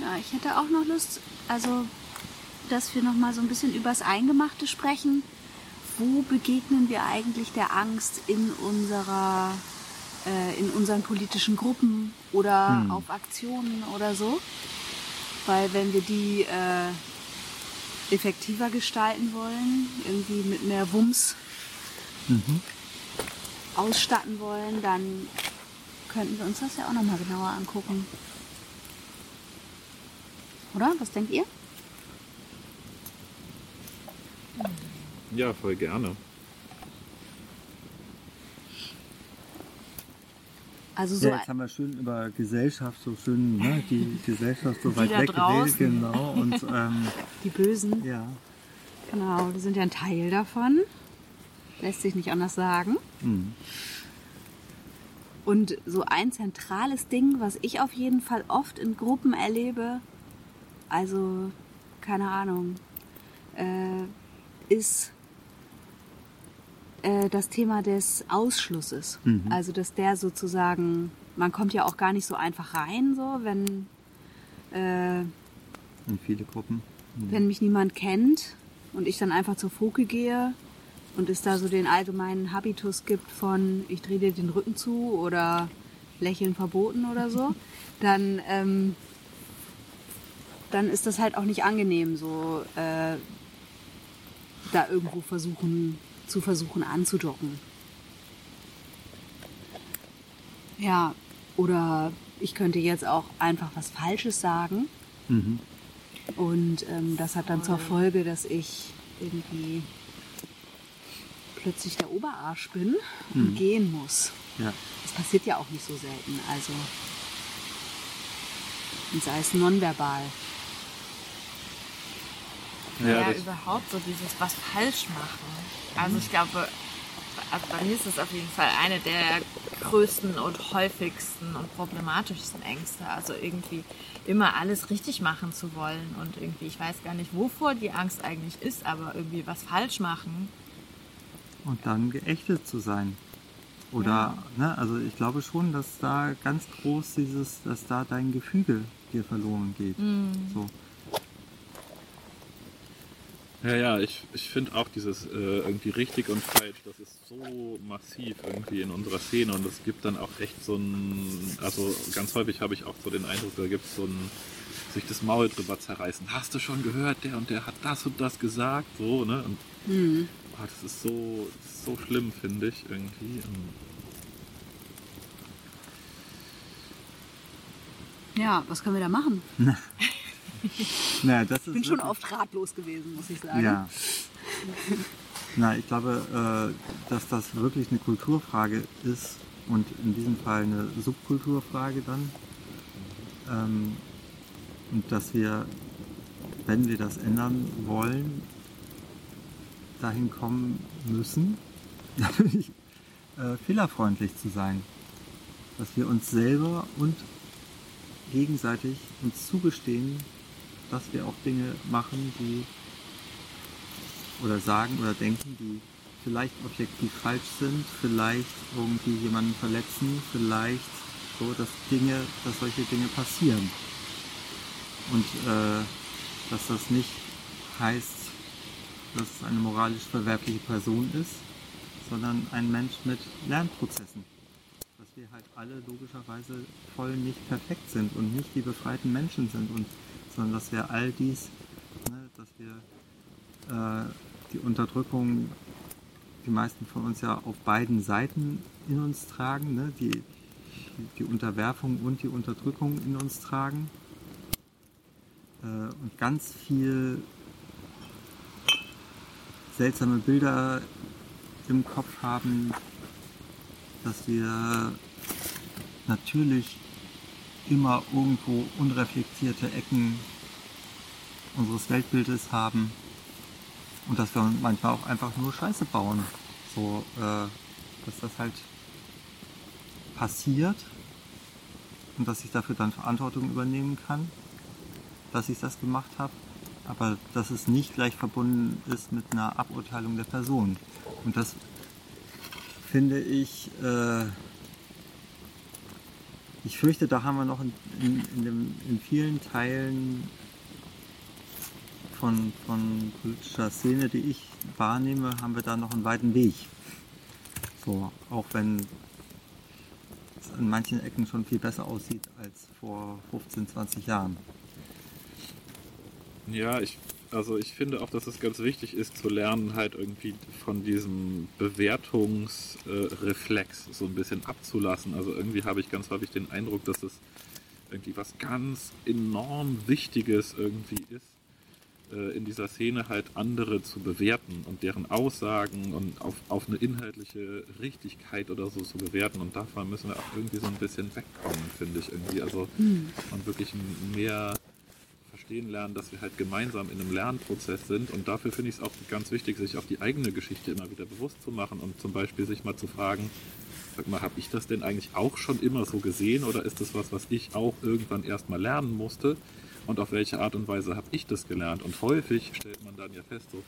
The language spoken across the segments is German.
Ja, ich hätte auch noch Lust, also, dass wir noch mal so ein bisschen übers Eingemachte sprechen. Wo begegnen wir eigentlich der Angst in unserer, äh, in unseren politischen Gruppen oder Hm. auf Aktionen oder so? Weil wenn wir die äh, effektiver gestalten wollen, irgendwie mit mehr Wumms Mhm. ausstatten wollen, dann könnten wir uns das ja auch noch mal genauer angucken. Oder? Was denkt ihr? Ja, voll gerne. Also so Ja, jetzt haben wir schön über Gesellschaft, so schön, ne, die Gesellschaft so weit da weg draußen. geredet, genau. Und ähm, die Bösen, ja, genau, die sind ja ein Teil davon. Lässt sich nicht anders sagen. hm. Und so ein zentrales Ding, was ich auf jeden Fall oft in Gruppen erlebe, also keine Ahnung, äh, ist äh, das Thema des Ausschlusses. Mhm. Also dass der sozusagen, man kommt ja auch gar nicht so einfach rein, so wenn äh, in viele Gruppen. Hm. wenn mich niemand kennt und ich dann einfach zur Foke gehe und es da so den allgemeinen Habitus gibt von ich drehe dir den Rücken zu oder Lächeln verboten oder so, dann, ähm, dann ist das halt auch nicht angenehm, so äh, da irgendwo versuchen, zu versuchen anzudocken. Ja, oder ich könnte jetzt auch einfach was Falsches sagen. Mhm. Und ähm, das hat dann zur Folge, dass ich irgendwie plötzlich der Oberarsch bin und gehen muss. Ja. Das passiert ja auch nicht so selten. Also und sei es nonverbal. Ja, Ja, überhaupt so dieses was falsch machen. Also ich glaube, also bei mir ist das auf jeden Fall eine der größten und häufigsten und problematischsten Ängste. Also irgendwie immer alles richtig machen zu wollen und irgendwie, ich weiß gar nicht, wovor die Angst eigentlich ist, aber irgendwie was falsch machen. Und dann geächtet zu sein. Oder, ne, also ich glaube schon, dass da ganz groß dieses, dass da dein Gefüge dir verloren geht. So. Ja, ja, ich, ich finde auch dieses äh, irgendwie richtig und falsch, das ist so massiv irgendwie in unserer Szene und es gibt dann auch echt so ein, also ganz häufig habe ich auch so den Eindruck, da gibt es so ein, sich das Maul drüber zerreißen. Hast du schon gehört, der und der hat das und das gesagt, so, ne? Und ah, das ist so, das ist so schlimm, finde ich irgendwie. Und Ja, was können wir da machen? Naja, Ich bin schon oft ratlos gewesen, muss ich sagen. Ja. Na, ich glaube, äh, dass das wirklich eine Kulturfrage ist und in diesem Fall eine Subkulturfrage dann. Ähm, und dass wir, wenn wir das ändern wollen, dahin kommen müssen, natürlich äh, fehlerfreundlich zu sein. Dass wir uns selber und gegenseitig uns zugestehen, dass wir auch Dinge machen, die oder sagen oder denken, die vielleicht objektiv falsch sind, vielleicht irgendwie jemanden verletzen, vielleicht so, dass Dinge, dass solche Dinge passieren. Und äh, dass das nicht heißt, dass es eine moralisch verwerfliche Person ist, sondern ein Mensch mit Lernprozessen. Dass wir halt alle logischerweise voll nicht perfekt sind und nicht die befreiten Menschen sind, und, sondern dass wir all dies, ne, dass wir äh, die Unterdrückung, die meisten von uns ja auf beiden Seiten in uns tragen, ne? die, die, Unterwerfung und die Unterdrückung in uns tragen äh, und ganz viel seltsame Bilder im Kopf haben, dass wir natürlich immer irgendwo unreflektierte Ecken unseres Weltbildes haben und dass wir manchmal auch einfach nur Scheiße bauen. So, äh, dass das halt passiert und dass ich dafür dann Verantwortung übernehmen kann, dass ich das gemacht habe, aber dass es nicht gleich verbunden ist mit einer Aburteilung der Person. Und das finde ich äh, ich fürchte, da haben wir noch in, in, in, dem, in vielen Teilen von, von politischer Szene, die ich wahrnehme, haben wir da noch einen weiten Weg. So, auch wenn es in manchen Ecken schon viel besser aussieht als vor 15, 20 Jahren. Ja, ich, also ich finde auch, dass es ganz wichtig ist zu lernen, halt irgendwie von diesem Bewertungsreflex so ein bisschen abzulassen. Also irgendwie habe ich ganz häufig den Eindruck, dass es irgendwie was ganz enorm Wichtiges irgendwie ist, äh, in dieser Szene halt andere zu bewerten und deren Aussagen und auf, auf eine inhaltliche Richtigkeit oder so zu bewerten. Und davon müssen wir auch irgendwie so ein bisschen wegkommen, finde ich irgendwie. Also mhm. und wirklich mehr verstehen lernen, dass wir halt gemeinsam in einem Lernprozess sind. Und dafür finde ich es auch ganz wichtig, sich auf die eigene Geschichte immer wieder bewusst zu machen und zum Beispiel sich mal zu fragen, sag mal, habe ich das denn eigentlich auch schon immer so gesehen oder ist das was, was ich auch irgendwann erst mal lernen musste? Und auf welche Art und Weise habe ich das gelernt? Und häufig stellt man dann ja fest, so,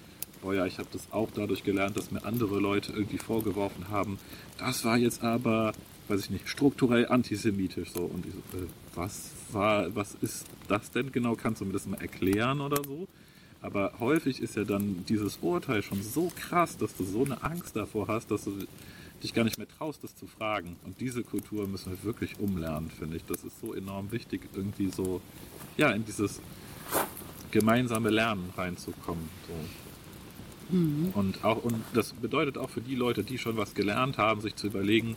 oh ja, ich habe das auch dadurch gelernt, dass mir andere Leute irgendwie vorgeworfen haben, das war jetzt aber weiß ich nicht, strukturell antisemitisch. So. Und ich so, äh, was war, was ist das denn genau? Kannst du mir das mal erklären oder so? Aber häufig ist ja dann dieses Urteil schon so krass, dass du so eine Angst davor hast, dass du dich gar nicht mehr traust, das zu fragen. Und diese Kultur müssen wir wirklich umlernen, finde ich. Das ist so enorm wichtig, irgendwie so, ja, in dieses gemeinsame Lernen reinzukommen. So. Mhm. Und auch, und das bedeutet auch für die Leute, die schon was gelernt haben, sich zu überlegen,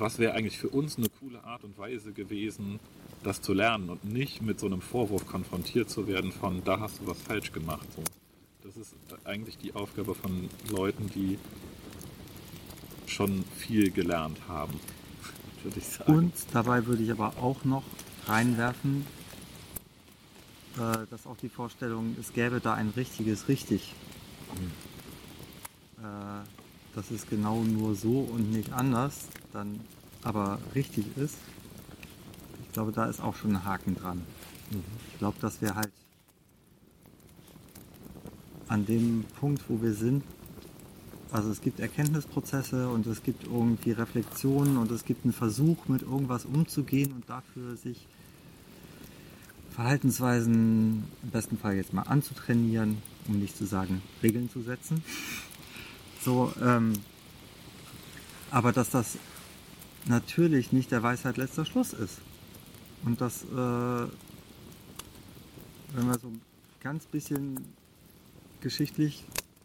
was wäre eigentlich für uns eine coole Art und Weise gewesen, das zu lernen und nicht mit so einem Vorwurf konfrontiert zu werden von, da hast du was falsch gemacht. So. Das ist eigentlich die Aufgabe von Leuten, die schon viel gelernt haben, würde ich sagen. Und dabei würde ich aber auch noch reinwerfen, äh, dass auch die Vorstellung, es gäbe da ein richtiges Richtig. Mhm. Äh, dass es genau nur so und nicht anders dann aber richtig ist, ich glaube, da ist auch schon ein Haken dran. Mhm. Ich glaube, dass wir halt an dem Punkt, wo wir sind, also es gibt Erkenntnisprozesse und es gibt irgendwie Reflexionen und es gibt einen Versuch, mit irgendwas umzugehen und dafür sich Verhaltensweisen im besten Fall jetzt mal anzutrainieren, um nicht zu sagen, Regeln zu setzen. So, ähm, aber dass das natürlich nicht der Weisheit letzter Schluss ist. Und dass, äh, wenn wir so ganz bisschen geschichtlich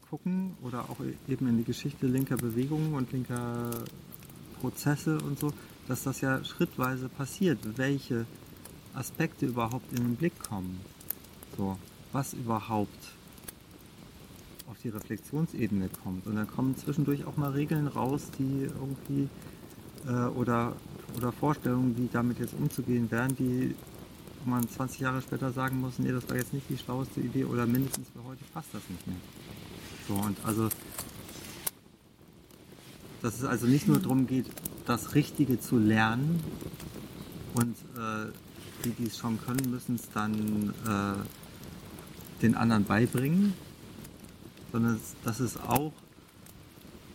gucken oder auch eben in die Geschichte linker Bewegungen und linker Prozesse und so, dass das ja schrittweise passiert, welche Aspekte überhaupt in den Blick kommen. So, was überhaupt auf die Reflexionsebene kommt. Und dann kommen zwischendurch auch mal Regeln raus, die irgendwie äh, oder, oder Vorstellungen, wie damit jetzt umzugehen wären, die man 20 Jahre später sagen muss, nee, das war jetzt nicht die schlaueste Idee oder mindestens für heute passt das nicht mehr. So, und also, dass es also nicht nur darum geht, das Richtige zu lernen und äh, die, die es schon können, müssen es dann äh, den anderen beibringen, sondern dass es auch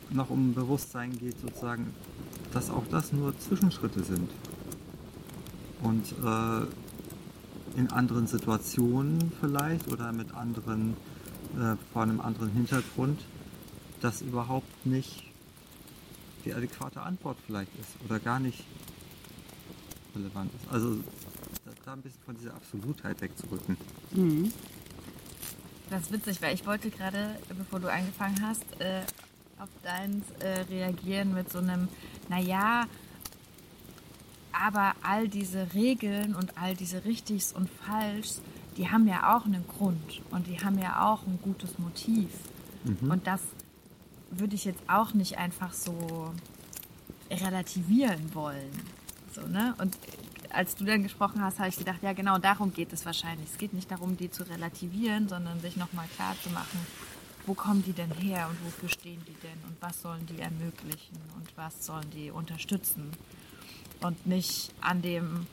noch um Bewusstsein geht, sozusagen, dass auch das nur Zwischenschritte sind. Und äh, in anderen Situationen vielleicht oder mit anderen, äh, vor einem anderen Hintergrund, das überhaupt nicht die adäquate Antwort vielleicht ist oder gar nicht relevant ist. Also da ein bisschen von dieser Absolutheit wegzurücken. Mhm. Das ist witzig, weil ich wollte gerade, bevor du angefangen hast, äh, auf deins äh, reagieren mit so einem, naja, aber all diese Regeln und all diese Richtigs und Falschs, die haben ja auch einen Grund und die haben ja auch ein gutes Motiv. Mhm. Und das würde ich jetzt auch nicht einfach so relativieren wollen. So, ne? Und als du dann gesprochen hast, habe ich gedacht, ja genau darum geht es wahrscheinlich. Es geht nicht darum, die zu relativieren, sondern sich nochmal klar zu machen, wo kommen die denn her und wofür stehen die denn und was sollen die ermöglichen und was sollen die unterstützen. Und nicht an dem,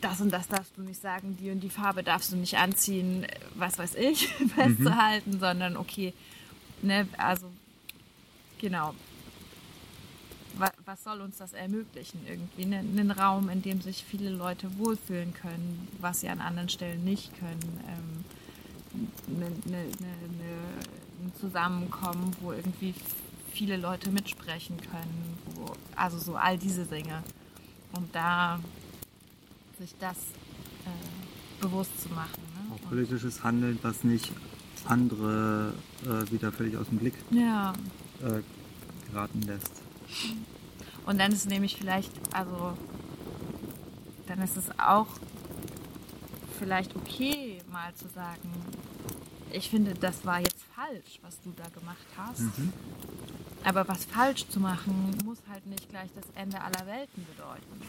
das und das darfst du nicht sagen, die und die Farbe darfst du nicht anziehen, was weiß ich, festzuhalten, mhm. sondern okay, ne, also genau. Wa was soll uns das ermöglichen? Irgendwie ne, einen Raum, in dem sich viele Leute wohlfühlen können, was sie an anderen Stellen nicht können. Ähm, ne, ne, ein Zusammenkommen, wo irgendwie viele Leute mitsprechen können. Wo, also so all diese Dinge. Und da sich das äh, bewusst zu machen. Ne? Auch politisches Handeln, das nicht andere äh, wieder völlig aus dem Blick ja. äh, geraten lässt. Und dann ist nämlich vielleicht, also dann ist es auch vielleicht okay, mal zu sagen, ich finde, das war jetzt falsch, was du da gemacht hast. Mhm. Aber was falsch zu machen, muss halt nicht gleich das Ende aller Welten bedeuten,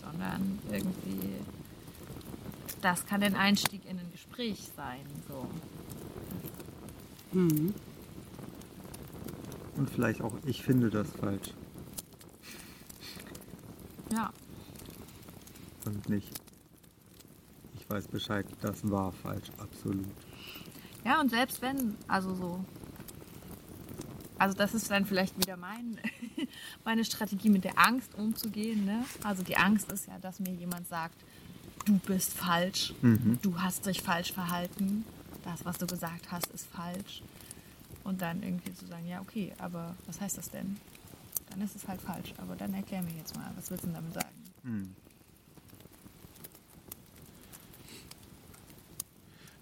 sondern irgendwie, das kann ein Einstieg in ein Gespräch sein. So. Mhm. Und vielleicht auch, ich finde das falsch. Ja. Und nicht, ich weiß Bescheid, das war falsch, absolut. Ja, und selbst wenn, also so, also das ist dann vielleicht wieder mein, meine Strategie, mit der Angst umzugehen. Ne? Also die Angst ist ja, dass mir jemand sagt, du bist falsch, mhm. du hast dich falsch verhalten, das, was du gesagt hast, ist falsch. Und dann irgendwie zu sagen, ja, okay, aber was heißt das denn? Dann ist es halt falsch. Aber dann erklär mir jetzt mal, was willst du damit sagen? Mhm.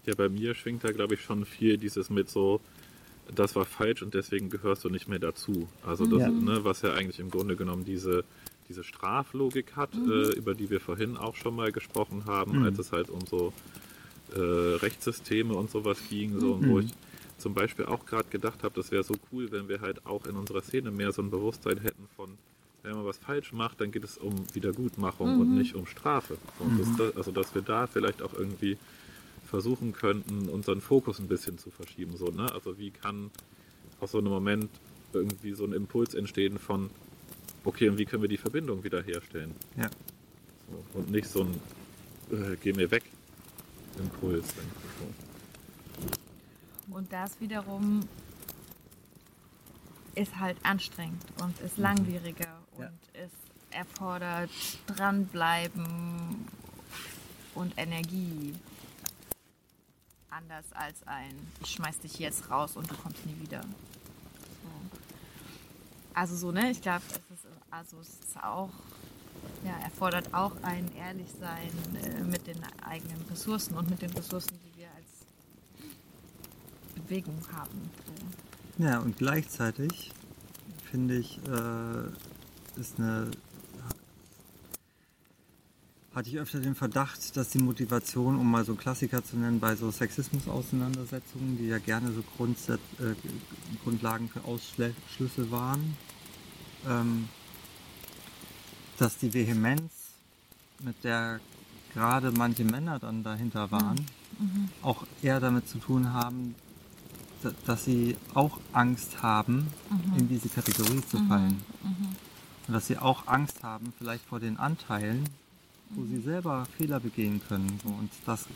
Ja, bei mir schwingt da, glaube ich, schon viel dieses mit so, das war falsch und deswegen gehörst du nicht mehr dazu. Also das, ja. Ne, was ja eigentlich im Grunde genommen diese, diese Straflogik hat, mhm. äh, über die wir vorhin auch schon mal gesprochen haben, mhm. als es halt um so äh, Rechtssysteme und sowas ging, so, mhm. wo ich zum Beispiel auch gerade gedacht habe, das wäre so cool, wenn wir halt auch in unserer Szene mehr so ein Bewusstsein hätten von, wenn man was falsch macht, dann geht es um Wiedergutmachung und mhm. nicht um Strafe. Und das, mhm. also dass wir da vielleicht auch irgendwie versuchen könnten, unseren Fokus ein bisschen zu verschieben. So, ne? Also wie kann aus so einem Moment irgendwie so ein Impuls entstehen von, okay, und wie können wir die Verbindung wiederherstellen? Ja. So, und nicht so ein, äh, geh mir weg, Impuls. So. Und das wiederum ist halt anstrengend und ist mhm. langwieriger ja. und es erfordert dranbleiben und Energie anders als ein, ich schmeiß dich jetzt raus und du kommst nie wieder. So. Also so, ne? Ich glaube, es ist, also es ist auch, ja, erfordert auch ein Ehrlichsein äh, mit den eigenen Ressourcen und mit den Ressourcen, die wir als Bewegung haben. So. Ja, und gleichzeitig finde ich, äh, ist eine hatte ich öfter den Verdacht, dass die Motivation, um mal so Klassiker zu nennen, bei so Sexismus-Auseinandersetzungen, die ja gerne so Grundset äh, Grundlagen für Ausschlüsse waren, ähm, dass die Vehemenz, mit der gerade manche Männer dann dahinter waren, mhm. auch eher damit zu tun haben, dass sie auch Angst haben, mhm. in diese Kategorie zu fallen. Mhm. mhm. Und dass sie auch Angst haben, vielleicht vor den Anteilen, wo sie selber Fehler begehen können. Und dass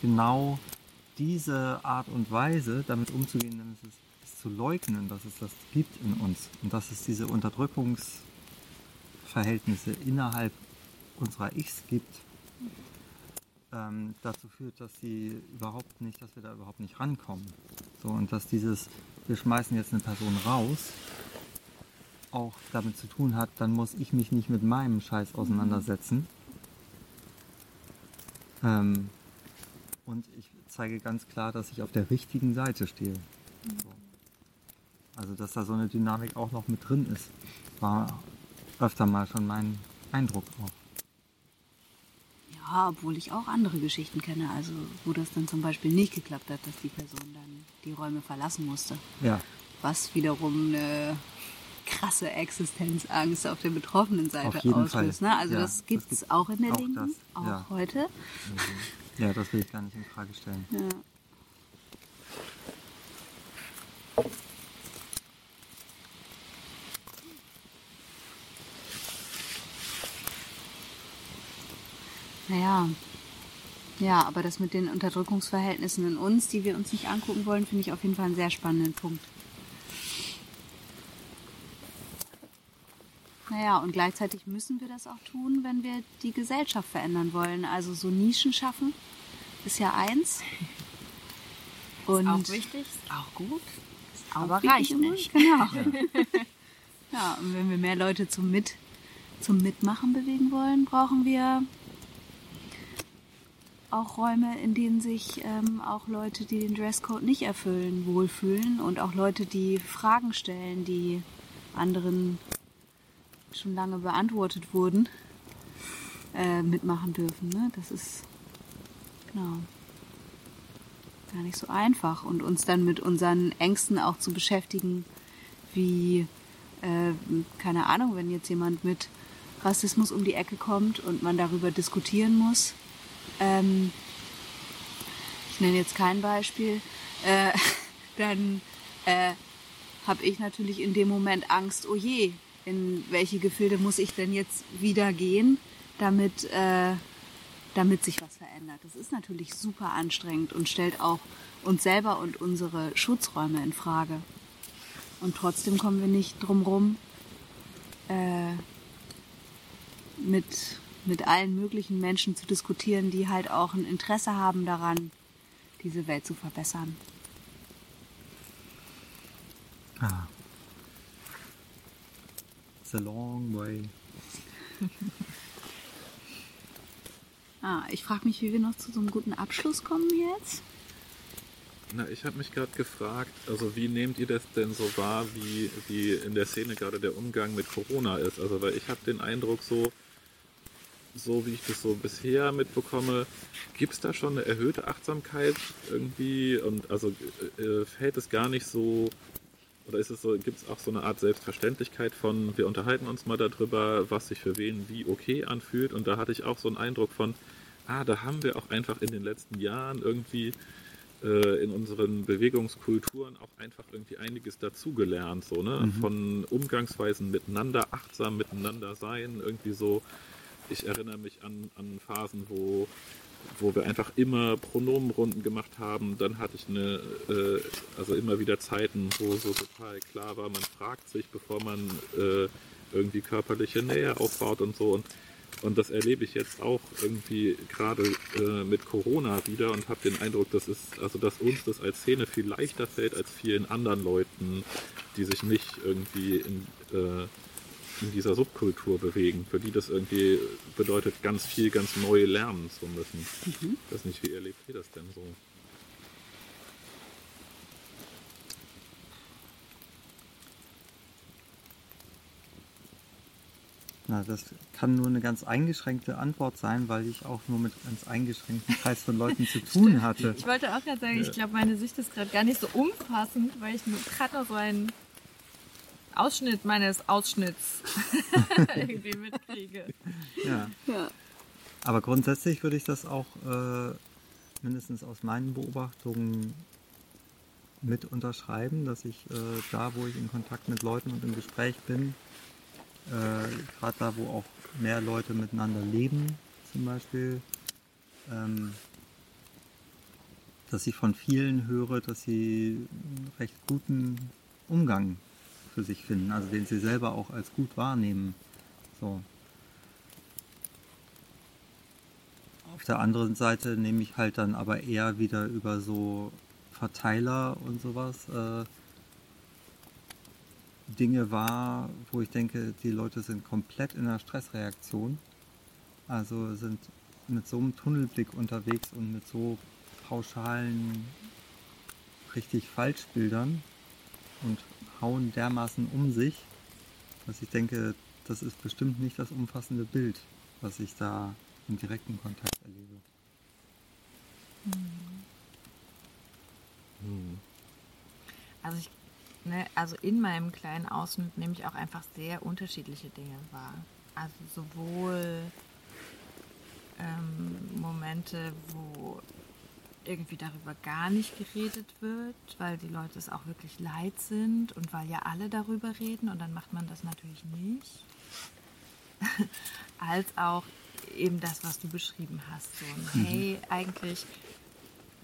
genau diese Art und Weise, damit umzugehen, ist es ist zu leugnen, dass es das gibt in uns und dass es diese Unterdrückungsverhältnisse innerhalb unserer Ichs gibt, ähm, dazu führt, dass sie überhaupt nicht, dass wir da überhaupt nicht rankommen. So, und dass dieses, wir schmeißen jetzt eine Person raus, auch damit zu tun hat, dann muss ich mich nicht mit meinem Scheiß auseinandersetzen, ähm, und ich zeige ganz klar, dass ich auf der richtigen Seite stehe. So. Also, dass da so eine Dynamik auch noch mit drin ist, war öfter mal schon mein Eindruck auch. Ja, obwohl ich auch andere Geschichten kenne, also wo das dann zum Beispiel nicht geklappt hat, dass die Person dann die Räume verlassen musste. Ja. Was wiederum eine krasse Existenzangst auf der betroffenen Seite auslöst. Ne? Also ja, das gibt es auch in der auch Linken, das, auch ja. heute. Ja, das will ich gar nicht in Frage stellen. Ja. Naja, ja, aber das mit den Unterdrückungsverhältnissen in uns, die wir uns nicht angucken wollen, finde ich auf jeden Fall einen sehr spannenden Punkt. Naja, und gleichzeitig müssen wir das auch tun, wenn wir die Gesellschaft verändern wollen. Also so Nischen schaffen ist ja eins. Und Ist auch wichtig, ist auch gut, Ist auch aber reicht nicht. Genau. Ja. und wenn wir mehr Leute zum, Mit, zum Mitmachen bewegen wollen, brauchen wir auch Räume, in denen sich ähm, auch Leute, die den Dresscode nicht erfüllen, wohlfühlen und auch Leute, die Fragen stellen, die anderen schon lange beantwortet wurden, äh, mitmachen dürfen. Ne? Das ist genau gar nicht so einfach und uns dann mit unseren Ängsten auch zu beschäftigen, wie, äh, keine Ahnung, wenn jetzt jemand mit Rassismus um die Ecke kommt und man darüber diskutieren muss. Ähm, ich nenne jetzt kein Beispiel, äh, dann äh, habe ich natürlich in dem Moment Angst, oh je, in welche Gefilde muss ich denn jetzt wieder gehen, damit, äh, damit sich was verändert. Das ist natürlich super anstrengend und stellt auch uns selber und unsere Schutzräume in Frage. Und trotzdem kommen wir nicht drum rum, äh, mit, mit allen möglichen Menschen zu diskutieren, die halt auch ein Interesse haben daran, diese Welt zu verbessern. Ah. It's a long way. Ah, ich frage mich, wie wir noch zu so einem guten Abschluss kommen jetzt. Na, ich habe mich gerade gefragt, also wie nehmt ihr das denn so wahr, wie, wie in der Szene gerade der Umgang mit Corona ist? Also weil ich habe den Eindruck so, so wie ich das so bisher mitbekomme, gibt es da schon eine erhöhte Achtsamkeit irgendwie und also äh, fällt es gar nicht so oder ist es so, gibt es auch so eine Art Selbstverständlichkeit von, wir unterhalten uns mal darüber, was sich für wen wie okay anfühlt und da hatte ich auch so einen Eindruck von, ah, da haben wir auch einfach in den letzten Jahren irgendwie äh, in unseren Bewegungskulturen auch einfach irgendwie einiges dazugelernt, so, ne? Von Umgangsweisen miteinander, achtsam miteinander sein, irgendwie so. Ich erinnere mich an, an Phasen, wo, wo wir einfach immer Pronomenrunden gemacht haben. Dann hatte ich eine, äh, also immer wieder Zeiten, wo so total klar war, man fragt sich, bevor man äh, irgendwie körperliche Nähe aufbaut und so. Und und das erlebe ich jetzt auch irgendwie gerade äh, mit Corona wieder und habe den Eindruck, dass es, also dass uns das als Szene viel leichter fällt als vielen anderen Leuten, die sich nicht irgendwie in, äh, in dieser Subkultur bewegen, für die das irgendwie bedeutet, ganz viel, ganz neu lernen zu müssen. Ich weiß nicht, wie erlebt ihr das denn so? Na, das kann nur eine ganz eingeschränkte Antwort sein, weil ich auch nur mit ganz eingeschränkten Kreis von Leuten zu tun hatte. Ich wollte auch gerade sagen, ich glaube, meine Sicht ist gerade gar nicht so umfassend, weil ich nur gerade noch so einen Ausschnitt meines Ausschnitts irgendwie mitkriege. Ja. Ja. Aber grundsätzlich würde ich das auch äh, mindestens aus meinen Beobachtungen mit unterschreiben, dass ich äh, da, wo ich in Kontakt mit Leuten und im Gespräch bin, äh, gerade da, wo auch mehr Leute miteinander leben, zum Beispiel, ähm, dass ich von vielen höre, dass sie einen recht guten Umgang für sich finden, also den sie selber auch als gut wahrnehmen. So. Auf der anderen Seite nehme ich halt dann aber eher wieder über so Verteiler und sowas äh, Dinge wahr, wo ich denke, die Leute sind komplett in einer Stressreaktion. Also sind mit so einem Tunnelblick unterwegs und mit so pauschalen, richtig Falschbildern und hauen dermaßen um sich, dass ich denke, das ist bestimmt nicht das umfassende Bild, was ich da im direkten Kontakt erlebe. Also ich, ne, also in meinem kleinen Ausschnitt nehme ich auch einfach sehr unterschiedliche Dinge wahr. Also sowohl ähm, Momente, wo irgendwie darüber gar nicht geredet wird, weil die Leute es auch wirklich leid sind und weil ja alle darüber reden und dann macht man das natürlich nicht. Als auch eben das, was du beschrieben hast. So, ein, hey, eigentlich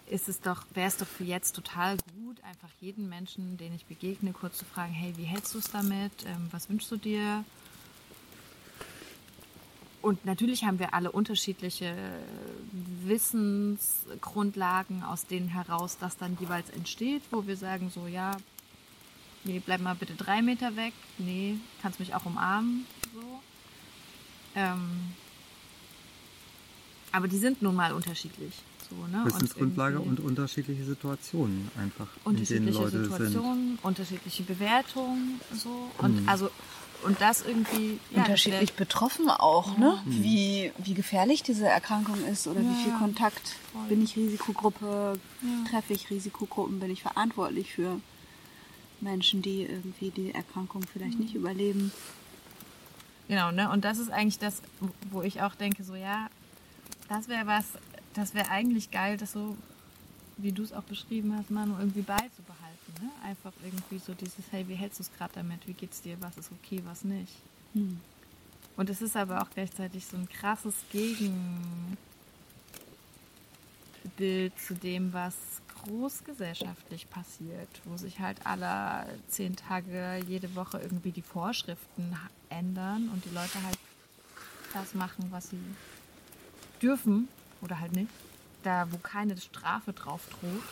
ist es doch, wäre es doch für jetzt total gut, einfach jeden Menschen, den ich begegne, kurz zu fragen, hey, wie hältst du es damit? Ähm, was wünschst du dir? Und natürlich haben wir alle unterschiedliche Wissensgrundlagen, aus denen heraus das dann jeweils entsteht, wo wir sagen so, ja, nee, bleib mal bitte drei Meter weg, nee, kannst mich auch umarmen, so. Ähm, aber die sind nun mal unterschiedlich. So, ne? Wissensgrundlage und, und, unterschiedliche Situationen einfach. Unterschiedliche Situationen, sind. unterschiedliche Bewertungen, so. Und mhm. also und das irgendwie ja, unterschiedlich betroffen auch, ja. ne? Mhm. Wie, wie gefährlich diese Erkrankung ist oder ja, wie viel Kontakt voll. bin ich Risikogruppe, treffe ich Risikogruppen, bin ich verantwortlich für Menschen, die irgendwie die Erkrankung vielleicht mhm. nicht überleben. Genau, ne? Und das ist eigentlich das, wo ich auch denke, so ja, das wäre was, das wäre eigentlich geil, das so, wie du es auch beschrieben hast, Manu, irgendwie beizubehalten. Ne? Einfach irgendwie so dieses, hey, wie hältst du es gerade damit? Wie geht's dir? Was ist okay, was nicht? Hm. Und es ist aber auch gleichzeitig so ein krasses Gegenbild zu dem, was großgesellschaftlich passiert, wo sich halt alle zehn Tage jede Woche irgendwie die Vorschriften ändern und die Leute halt das machen, was sie dürfen oder halt nicht. Da, wo keine Strafe drauf droht.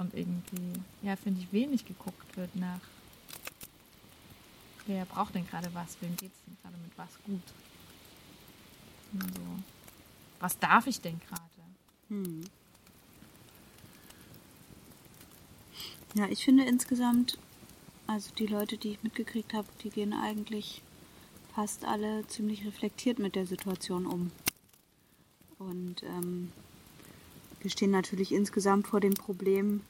Und irgendwie, ja, finde ich, wenig geguckt wird nach, wer braucht denn gerade was, wem geht es denn gerade mit was gut. Also, was darf ich denn gerade? Hm. Ja, ich finde insgesamt, also die Leute, die ich mitgekriegt habe, die gehen eigentlich fast alle ziemlich reflektiert mit der Situation um. Und ähm, wir stehen natürlich insgesamt vor dem Problem,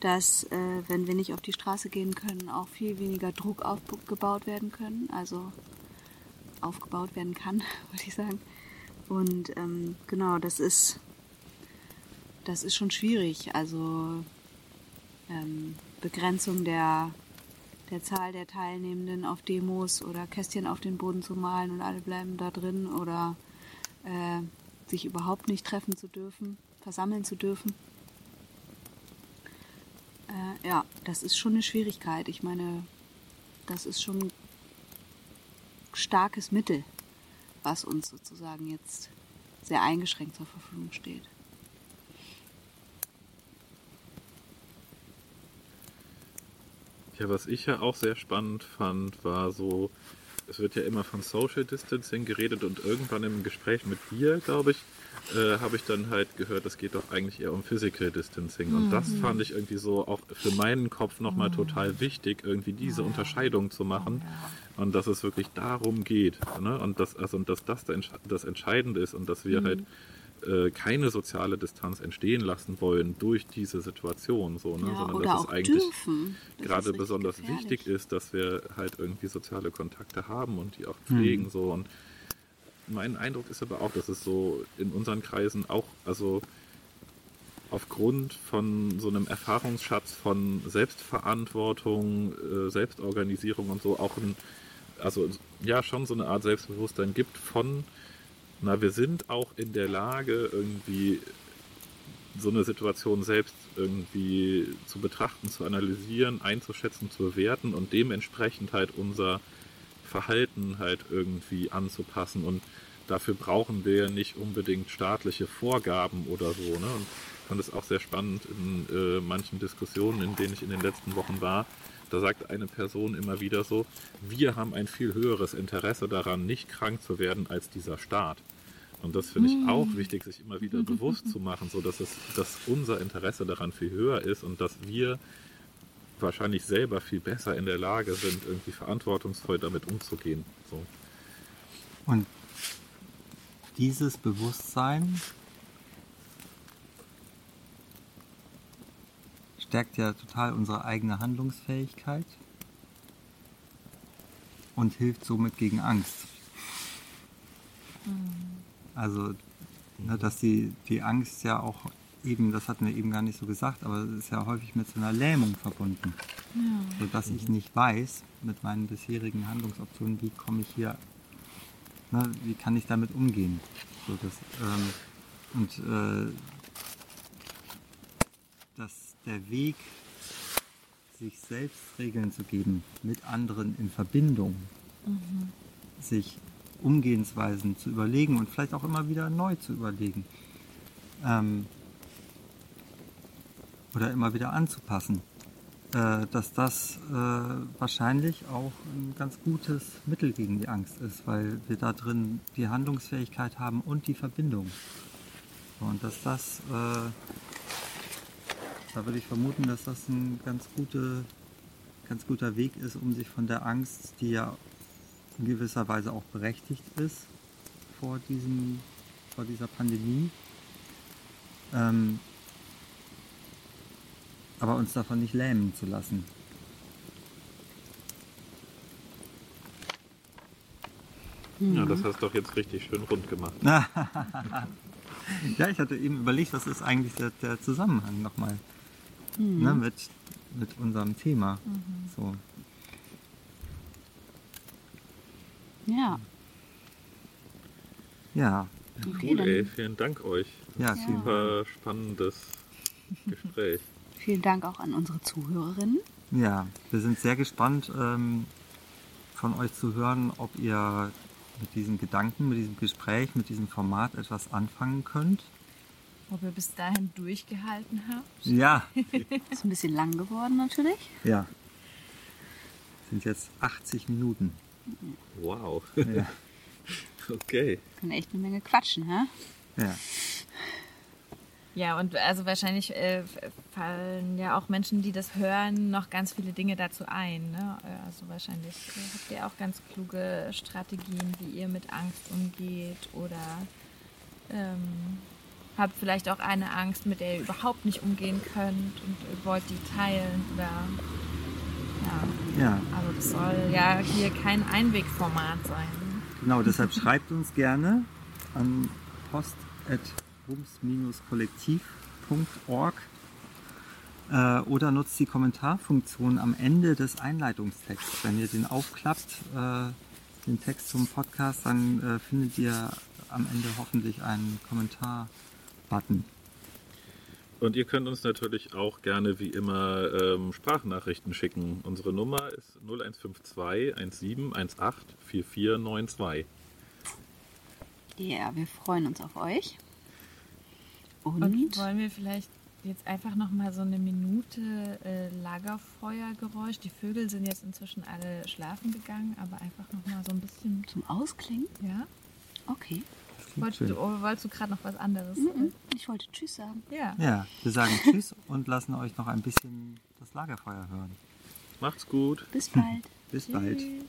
dass, äh, wenn wir nicht auf die Straße gehen können, auch viel weniger Druck aufgebaut werden können, also aufgebaut werden kann, würde ich sagen. Und ähm, genau, das ist, das ist schon schwierig. Also ähm, Begrenzung der, der Zahl der Teilnehmenden auf Demos oder Kästchen auf den Boden zu malen und alle bleiben da drin oder äh, sich überhaupt nicht treffen zu dürfen, versammeln zu dürfen. Äh, ja, das ist schon eine Schwierigkeit. Ich meine, das ist schon ein starkes Mittel, was uns sozusagen jetzt sehr eingeschränkt zur Verfügung steht. Ja, was ich ja auch sehr spannend fand, war so, es wird ja immer von Social Distancing geredet und irgendwann im Gespräch mit dir, glaube ich, äh, habe ich dann halt gehört, es geht doch eigentlich eher um Physical Distancing. Mhm. Und das mhm. fand ich irgendwie so auch für meinen Kopf nochmal mhm. total wichtig, irgendwie diese Unterscheidung zu machen. Und dass es wirklich darum geht. Ne? Und, dass, also, und dass das das Entscheidende ist und dass wir mhm. halt äh, keine soziale Distanz entstehen lassen wollen durch diese Situation, so, ne? Ja, sondern dass es eigentlich das gerade besonders gefährlich. wichtig ist, dass wir halt irgendwie soziale Kontakte haben und die auch pflegen, mhm. so und mein Eindruck ist aber auch, dass es so in unseren Kreisen auch, also aufgrund von so einem Erfahrungsschatz von Selbstverantwortung, äh, Selbstorganisierung und so auch ein, also ja, schon so eine Art Selbstbewusstsein gibt von na, wir sind auch in der Lage, irgendwie so eine Situation selbst irgendwie zu betrachten, zu analysieren, einzuschätzen, zu bewerten und dementsprechend halt unser Verhalten halt irgendwie anzupassen. Und dafür brauchen wir nicht unbedingt staatliche Vorgaben oder so. Ne? Und ich fand es auch sehr spannend in äh, manchen Diskussionen, in denen ich in den letzten Wochen war. Da sagt eine Person immer wieder so, wir haben ein viel höheres Interesse daran, nicht krank zu werden als dieser Staat. Und das finde ich auch hm. wichtig, sich immer wieder bewusst zu machen, so dass es, dass unser Interesse daran viel höher ist und dass wir wahrscheinlich selber viel besser in der Lage sind, irgendwie verantwortungsvoll damit umzugehen. So. Und dieses Bewusstsein stärkt ja total unsere eigene Handlungsfähigkeit und hilft somit gegen Angst. Mhm. Also, ne, dass die, die Angst ja auch eben, das hatten wir eben gar nicht so gesagt, aber es ist ja häufig mit so einer Lähmung verbunden. Ja. Sodass ich nicht weiß, mit meinen bisherigen Handlungsoptionen, wie komme ich hier, ne, wie kann ich damit umgehen. So, das, ähm, und äh, dass der Weg, sich selbst Regeln zu geben, mit anderen in Verbindung, mhm. sich Umgehensweisen zu überlegen und vielleicht auch immer wieder neu zu überlegen. Ähm, oder immer wieder anzupassen. Äh, dass das äh, wahrscheinlich auch ein ganz gutes Mittel gegen die Angst ist, weil wir da drin die Handlungsfähigkeit haben und die Verbindung. Und dass das, äh, da würde ich vermuten, dass das ein ganz, gute, ganz guter Weg ist, um sich von der Angst, die ja in gewisser Weise auch berechtigt ist vor, diesem, vor dieser Pandemie, ähm, aber uns davon nicht lähmen zu lassen. Ja, das hast du doch jetzt richtig schön rund gemacht. ja, ich hatte eben überlegt, was ist eigentlich der, der Zusammenhang nochmal ne, mit, mit unserem Thema. So. Ja. Ja, Okay, Cool, ey. Vielen Dank euch. ja. Super spannendes Gespräch. Vielen Dank auch an unsere Zuhörerinnen. Ja, wir sind sehr gespannt ähm, von euch zu hören, ob ihr mit diesen Gedanken, mit diesem Gespräch, mit diesem Format etwas anfangen könnt. Ob ihr bis dahin durchgehalten habt. Ja, Ist ein bisschen lang geworden natürlich. ja. Sind jetzt 80 Minuten. Wow. Ja, Okay. Können echt eine Menge quatschen, hä? ja. Ja, und also wahrscheinlich äh, fallen ja auch Menschen, die das hören, noch ganz viele Dinge dazu ein. Ne? Also wahrscheinlich äh, habt ihr auch ganz kluge Strategien, wie ihr mit Angst umgeht oder ähm, habt vielleicht auch eine Angst, mit der ihr überhaupt nicht umgehen könnt und wollt die teilen oder ja, ja. also das soll ja hier kein Einwegformat sein. Genau, deshalb schreibt uns gerne an post.bums-kollektiv.org äh, oder nutzt die Kommentarfunktion am Ende des Einleitungstexts. Wenn ihr den aufklappt, äh, den Text zum Podcast, dann äh, findet ihr am Ende hoffentlich einen Kommentar-Button. Und ihr könnt uns natürlich auch gerne wie immer ähm, Sprachnachrichten schicken. Unsere Nummer ist 0152 1718 4492. Ja, wir freuen uns auf euch. Und, Und wollen wir vielleicht jetzt einfach noch mal so eine Minute äh, Lagerfeuergeräusch? Die Vögel sind jetzt inzwischen alle schlafen gegangen, aber einfach noch mal so ein bisschen. zum Ausklingen? Ja. Okay. Klingt Wolltest du, wolltest du gerade noch was anderes? Mhm. Ich wollte Tschüss sagen. Ja. Ja, wir sagen Tschüss und lassen euch noch ein bisschen das Lagerfeuer hören. Macht's gut. Bis bald. Bis bald. Tschüss.